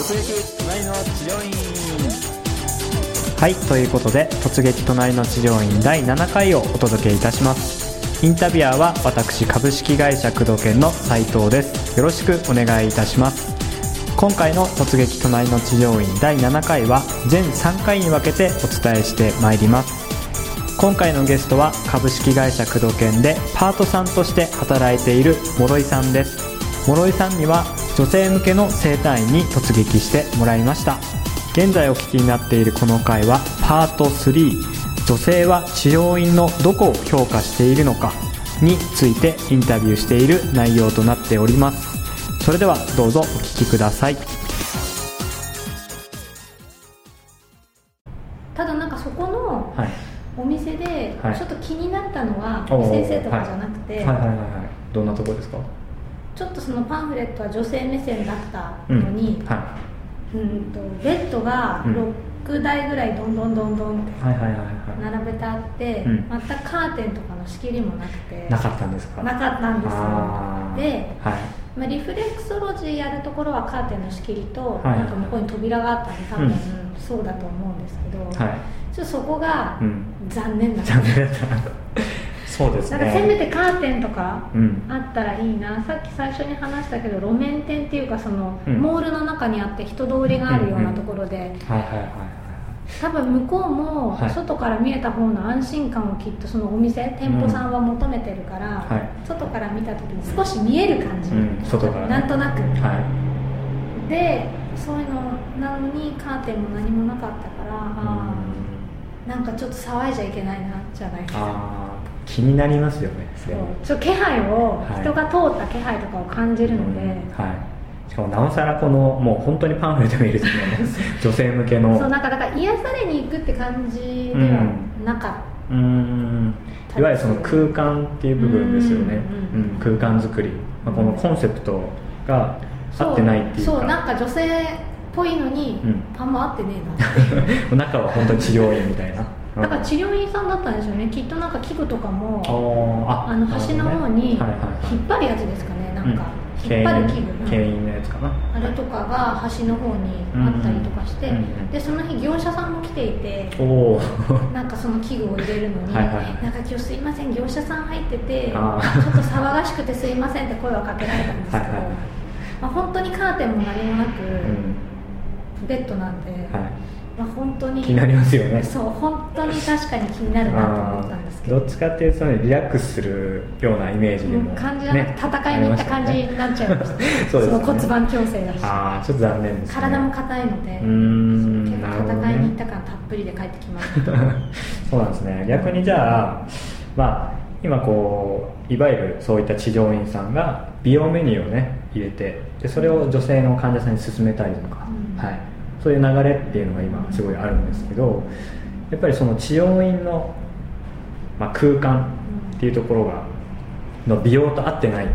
突撃隣の治療院はいということで「突撃隣の治療院」第7回をお届けいたします。インタビュアーは私株式会社工藤研の斉藤です。よろしくお願いいたします。今回の「突撃隣の治療院」第7回は全3回に分けてお伝えしてまいります。今回のゲストは株式会社工藤研でパートさんとして働いている諸井さんです。諸井さんには女性向けの整体院に突撃してもらいました。現在お聞きになっているこの回はパート3女性は治療院のどこを評価しているのかについてインタビューしている内容となっております。それではどうぞお聞きください。ただなんかそこのはい。お店ではい。ちょっと気になったのは、先生とかじゃなくて、はい。はい。はい。はい。どんなとこですか？ちょっとそのパンフレットは女性目線だったのに、はうんとベッドがうん。6台ぐらいどんどんどんどんって並べてあって、うん。全くカーテンとかの仕切りもなくてなかったんですか？なかったんですよ。で、はい。まあ、リフレクソロジーやるところはカーテンの仕切りと、はい。なんか向こうに扉があったんで多分、うん。そうだと思うんですけど、はい。ちょっとそこがうん。残念だった、残念だったそうですなんかせめねてカーテンとかうん。あったらいいな。さっき最初に話したけど路面店っていうかその、うん。モールの中にあって人通りがあるようなところで、はいはいはいはい多分向こうもはい。外から見えた方の安心感をきっとそのお店店舗さんは求めてるから、はい外から見た時に少し見える感じ、うん。外からね。なんとなく。はでそういうのなのにカーテンも何もなかったから、いあーなんかちょっと騒いじゃいけないなじゃないですか気になりますよねそう。でもちょっと気配を、はい。人が通った気配とかを感じるので、うんはい。しかもなおさらこのもう本当にパンフレット見るとね 女性向けの。そうなんかだから癒されに行くって感じではなかった、うーんいわゆるその空間っていう部分ですよね、ううんん。空間作り、まあ、このコンセプトが合ってないっていうか。そうなんか女性っぽいのに、うん。あんま合ってねえな 中は本当に治療院みたいなだから治療院さんだったんですよね。きっとなんか器具とかもあの端の方に引っ張るやつですかね。なんか、うん。引っ張る器具牽引のやつかな。あれとかが端の方にあったりとかして、でその日業者さんも来ていてなんかその器具を入れるのになんか今日すいません業者さん入っててちょあっーと騒がしくてすいませんって声をかけられたんですけど、まあ、本当にカーテンも何もなく、うん。ベッドなんで、はまあ、本当にい、気になりますよね。そう本当に確かに気になるなと思ったんですけど。どっちかっていうとねリラックスするようなイメージでも、もう感じなくて戦いに行った感じになっちゃいました、そうですね。の骨盤矯正だし。ああちょっと残念ですね。体も硬いので。うーん結構戦いに行った感たっぷりで帰ってきましたそうなんですね。逆にじゃあまあ今こういわゆるそういった治療院さんが美容メニューをね入れてでそれを女性の患者さんに勧めたりとか、うん。はい、そういう流れっていうのが今すごいあるんですけどやっぱりその治療院の、まあ、空間っていうところがの美容と合ってないっ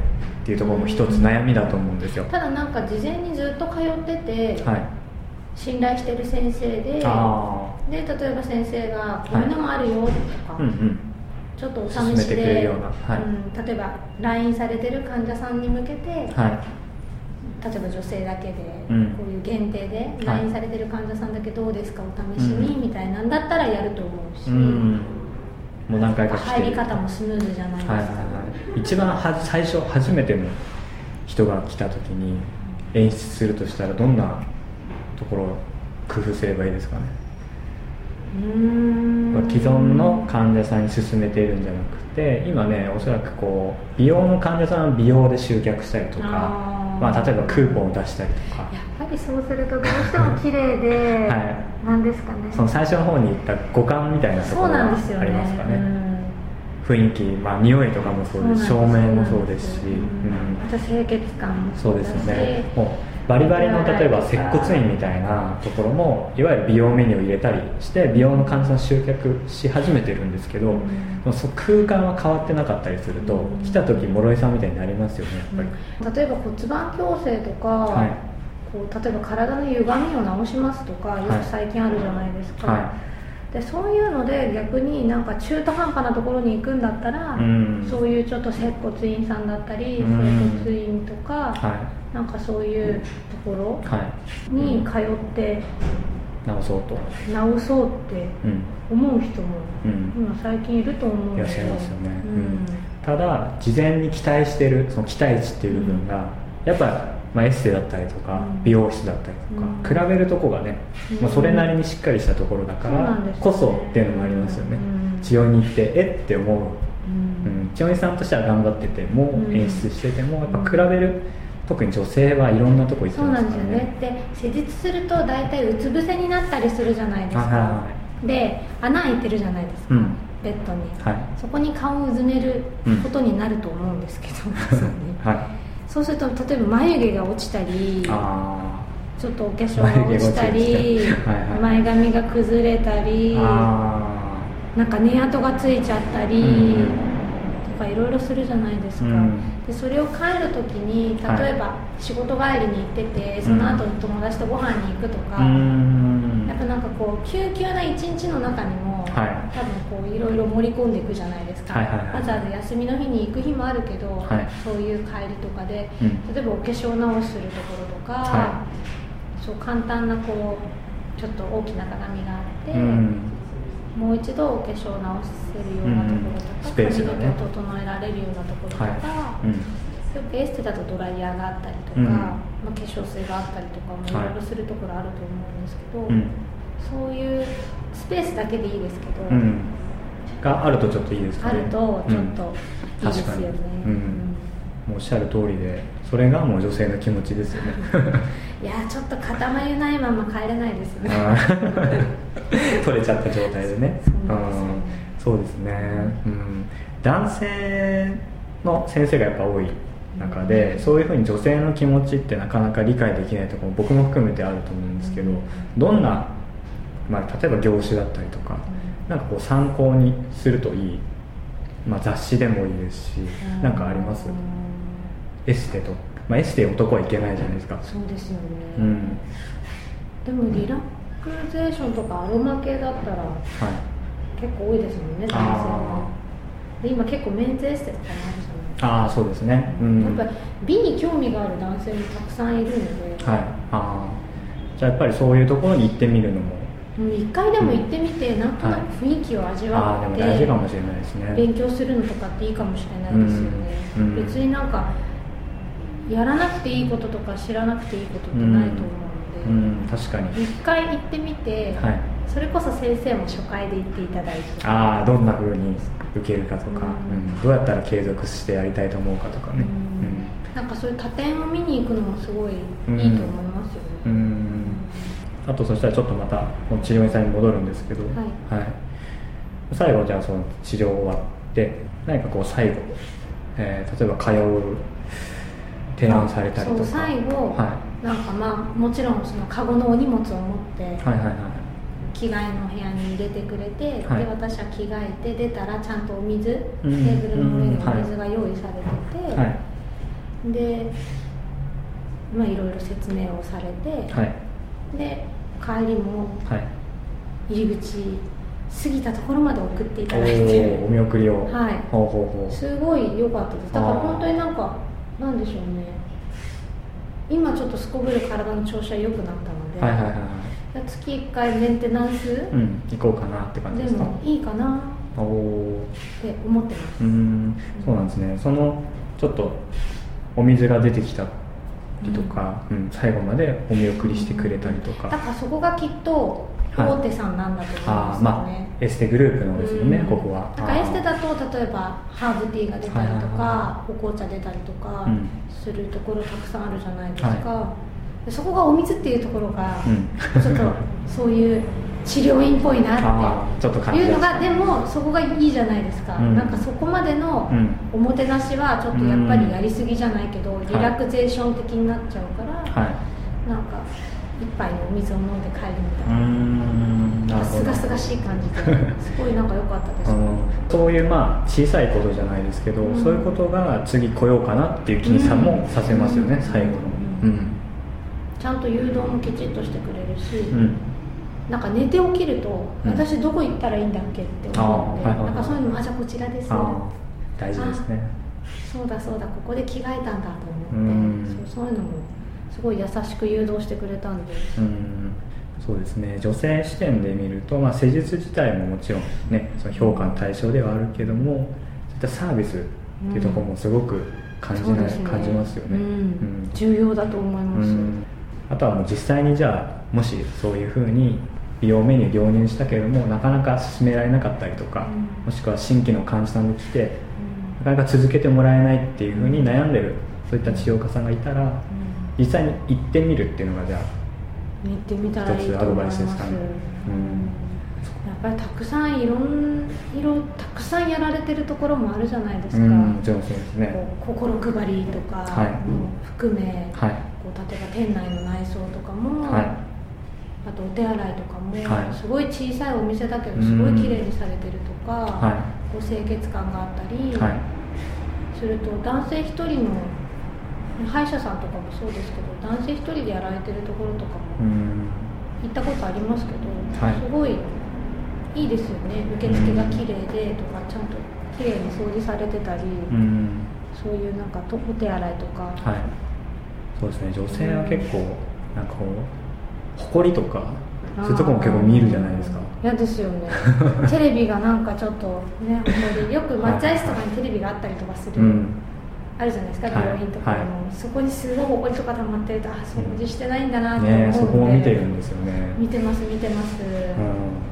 ていうところも一つ悩みだと思うんですよ、ただなんか事前にずっと通ってて、はい。信頼してる先生であで例えば先生が「こういうのもあるよ」とか、あうんうん。ちょっとお試し勧めてくれるで、ような。はい。うん、例えば LINE されてる患者さんに向けて、はい例えば女性だけで、うん。こういう限定ではい。LINE されてる患者さんだけどうですかお試しに、うん。みたいなんだったらやると思うし、うん。もう何回か入り方もスムーズじゃないですか、はいはいはい、一番は最初初めての人が来た時に演出するとしたらどんなところを工夫すればいいですかね、既存の患者さんに勧めているんじゃなくて今ねおそらくこう美容の患者さんは美容で集客したりとかまあ、例えばクーポンを出したりとか。やっぱりそうするとどうしても綺麗で、はい。なんですかね。その最初の方に言った五感みたいなところがありますかね。うん。雰囲気、まあ、匂いとかもそうです照そうなんです明もそうですし、うん。うんあと清潔感もそうですよね。もうバリバリの例えば接骨院みたいなところもいわゆる美容メニューを入れたりして美容の患者さん集客し始めてるんですけど、うんそ空間は変わってなかったりすると、うん来た時諸井さんみたいになりますよねやっぱり、例えば骨盤矯正とか、はい。こう例えば体の歪みを直しますとかよく最近あるじゃないですか、はでそういうので逆になんか中途半端なところに行くんだったら、うん。そういうちょっと接骨院さんだったり、うん。整骨院とか、はなんかそういうところはい。に通って直そうと。直そうってうん。思う人もうん。今最近いると思うんいらっだけどしゃいますよね、ううん。んただ事前に期待してるその期待値っていう部分が、やっぱ、まあ、エステだったりとか、うん。美容室だったりとか、比べるとこがね、うん。まあ、それなりにしっかりしたところだからこそっていうのもありますよね、うん。治療に行ってえって思う、うん。うん、千代さんとしては頑張ってても、うん。演出しててもやっぱ比べる特に女性はいろんなとこ行ってそうなんますからですよね。で施術すると大体うつ伏せになったりするじゃないですか。で穴開いてるじゃないですか、うん。ベッドに、はい。そこに顔をうずめることになると思うんですけど、そうね はい。そうすると例えば眉毛が落ちたりあちょっとお化粧が落ちたり はいはい。前髪が崩れたーりあなんか寝跡がついちゃったり、うんとかいろいろするじゃないですか、うん。でそれを帰る時にはい。例えば仕事帰りに行ってて、その後に友達とご飯に行くとか、ーうーん。やっぱなんかこう救急な一日の中にも、はい。多分こういろいろ盛り込んでいくじゃないですか、はいはいはい。わざわざ休みの日に行く日もあるけど、はい。そういう帰りとかで、うん。例えばお化粧直しするところとか、はそう簡単なこうちょっと大きな鏡があって、うんもう一度お化粧を直せるようなところとか、うんスペースがね。髪の毛を整えられるようなところとか、はい。うん。よくエステだとドライヤーがあったりとか、うん。まあ、化粧水があったりとかもいはいろいろするところあると思うんですけど、うんそういうスペースだけでいいですけど、うん。があるとちょっといいですかね。あるとちょっといいですよね、うんおっしゃる通りでそれがもう女性の気持ちですよね。いやーちょっと肩眉ないまま帰れないですね。取れちゃった状態でね。そうですよ。ねうん。そうですね、うん、男性の先生がやっぱ多い中で、そういうふうに女性の気持ちってなかなか理解できないところも僕も含めてあると思うんですけど、どんな、まあ、例えば業種だったりとか、なんかこう参考にするといい、まあ、雑誌でもいいですし、なんかあります？うんエステと、まあ、エステ男はいけないじゃないですか。そうですよね、うん。でもリラクゼーションとかアロマ系だったらはい。結構多いですもんね男性あは。で今結構メンズエステとかもあるじゃないああそうですね。うん。やっぱり美に興味がある男性もたくさんいるので、はい。ああじゃあやっぱりそういうところに行ってみるのも。一回でも行ってみて、なんとなく雰囲気を味わって、でも大事かもしれないですね。勉強するのとかっていいかもしれないですよね、うん。うん。別になんかやらなくていいこととか知らなくていいことってないと思ううのん確かに。で、一回行ってみて、はい。それこそ先生も初回で行っていただいて。ああどんな風に受けるかとか、うん。うん。どうやったら継続してやりたいと思うかとかね。なんかそういう多点を見に行くのもすごいいいと思いますよね、うん、うんあとそしたらちょっとまた治療院さんに戻るんですけど、はい。はい。最後じゃあその治療終わって何かこう最後、えー例えば通う提案されたりとか。そう最後、はなんかまあもちろんそのカゴのお荷物を持って、い、はいはいはい。着替えの部屋に入れてくれて、はい。で私は着替えて出たらちゃんとお水、うん。テーブルの上にお水が用意されてて、はい。でまあいろいろ説明をされて、はい。で帰りもはい。入り口過ぎたところまで送っていおただいて。ーお見送りを。はい。ほうほうほう。すごい良かったです。だから本当になんかなんでしょうね。今ちょっとすこぶる体の調子は良くなったので、はいはいはいはい。月1回メンテナンス、うん行こうかなって感じでですか？もいいかな。おおって思ってます。うーん。そうなんですね。そのちょっとお水が出てきたりとか、うん。最後までお見送りしてくれたりとか、だからそこがきっとはい大手さんなんだと思いますよね、まあエステグループのですよね、うん。ここは。だからエステあだと例えばハーブティーが出たりとかお紅茶出たりとかうん。するところたくさんあるじゃないですか、でそこがお水っていうところがうん。ちょっとそういう治療院っぽいなって。いうのががでもそこがいいじゃないですか、うん。なんかそこまでのうん。おもてなしはちょっとやっぱりやりすぎじゃないけど、い。リラクゼーション的になっちゃうから、はい。なんか一杯のお水を飲んで帰るみたいな、すがすがしい感じで。すごいなんか良かったです、うんそういうまあ小さいことじゃないですけど、うん。そういうことが次来ようかなっていう気にさもさせますよね、うん。最後の。ううん。ん、ちゃんと誘導もきちっとしてくれるし、うん。なんか寝て起きると、うん。私どこ行ったらいいんだっけって思うので、なんかそういうのもあじゃあこちらです大事ですね。そうだそうだここで着替えたんだと思って、うん。そうそういうのもすごい優しく誘導してくれたんで、うん。そうですね。女性視点で見ると、まあ、施術自体ももちろんねその評価の対象ではあるけどもそういったサービスっていうところもすごく感じない、そうですね。感じますよね、うん。うん。重要だと思います、うん。あとはもう実際にじゃあもしそういうふうに美容メニュー導入したけれどもなかなか進められなかったりとか、うん。もしくは新規の患者さんが来てなかなか続けてもらえないっていうふうに悩んでるそういった治療家さんがいたら実際に行ってみるっていうのがじゃあうん行ってみたらいいと思います。一つアドバイスですかね。うん。やっぱりたくさんいろんいろたくさんやられてるところもあるじゃないですか、うんそうですね。心配りとかはい。も含め、はい。こう例えば店内の内装とかも、はい。あとお手洗いとかも、はい。すごい小さいお店だけどすごい綺麗にされてるとか、はこう清潔感があったり、すると男性一人の歯医者さんとかもそうですけど男性一人でやられてるところとかもうん。行ったことありますけど、はい。すごいいいですよね。受付が綺麗でとかちゃんと綺麗に掃除されてたり、うん。そういうなんかとお手洗いとか、はい。そうですね。女性は結構なんかこう埃とかそういうとこも結構見るじゃないですか。嫌ですよね。テレビがなんかちょっとねよく待合室とかにテレビがあったりとかする、うんあるじゃないですかはい。病院とかでも、はい。そこにすごいほこりとか溜まってるとあ掃除してないんだな。って思うねそこも見てるんですよね。見てます見てます、う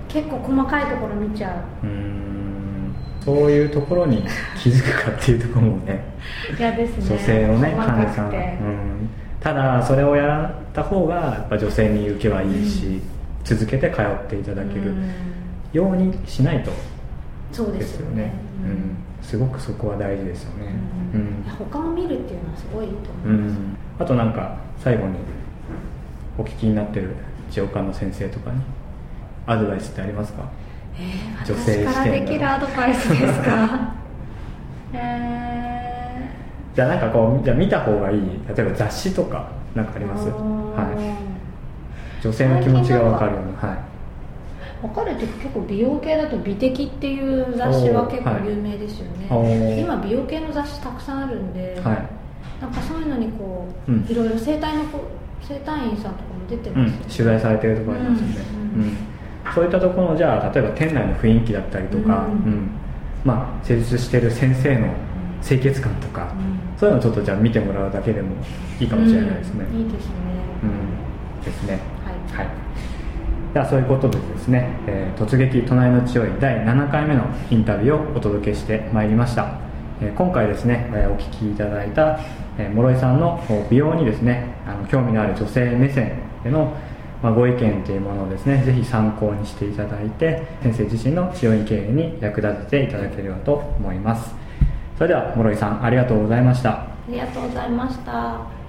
結構細かいところ見ちゃんうん。そういうところに気づくかっていうところもね。う嫌ですね。女性のね細患者さん、うん、ただそれをやった方がやっぱ女性に受けはいいし、続けて通っていただけるうん。ようにしないと。そうでですすよね。よね、うん、すごくそこは大事ですよね。うん。他を見るっていうのはすごいいいとう思います、ん、あとなんか最後にお聞きになってる治療科の先生とかにアドバイスってありますか？えー女性視点私からできるアドバイスですか？えじゃあなんかこうじゃあ見た方がいい例えば雑誌とかなんかあーります？はい。女性の気持ちが分かるようなはいわかるって結構美容系だと美的っていう雑誌は結構有名ですよね、おー。今美容系の雑誌たくさんあるんで、はい。なんかそういうのにこう、うん。いろいろ整体の子整体院さんとかも出てうんますよね、取材されてるところありますよね、うんうんそういったところのじゃあ例えば店内の雰囲気だったりとか、うんうん。まあ施術してる先生の清潔感とか、うん。そういうのをちょっとじゃあ見てもらうだけでもいいかもしれないですね、うんいいですね、うん。ですね。はい。はいではそういうことでですね、えー突撃隣の強い第7回目のインタビューをお届けしてまいりました、えー今回ですね、えーお聞きいただいた、えー諸井さんの美容にですねあの興味のある女性目線での、まあ、ご意見というものをですねぜひ参考にしていただいて先生自身の治療院経営に役立てていただければと思います。それでは諸井さんありがとうございました。ありがとうございました。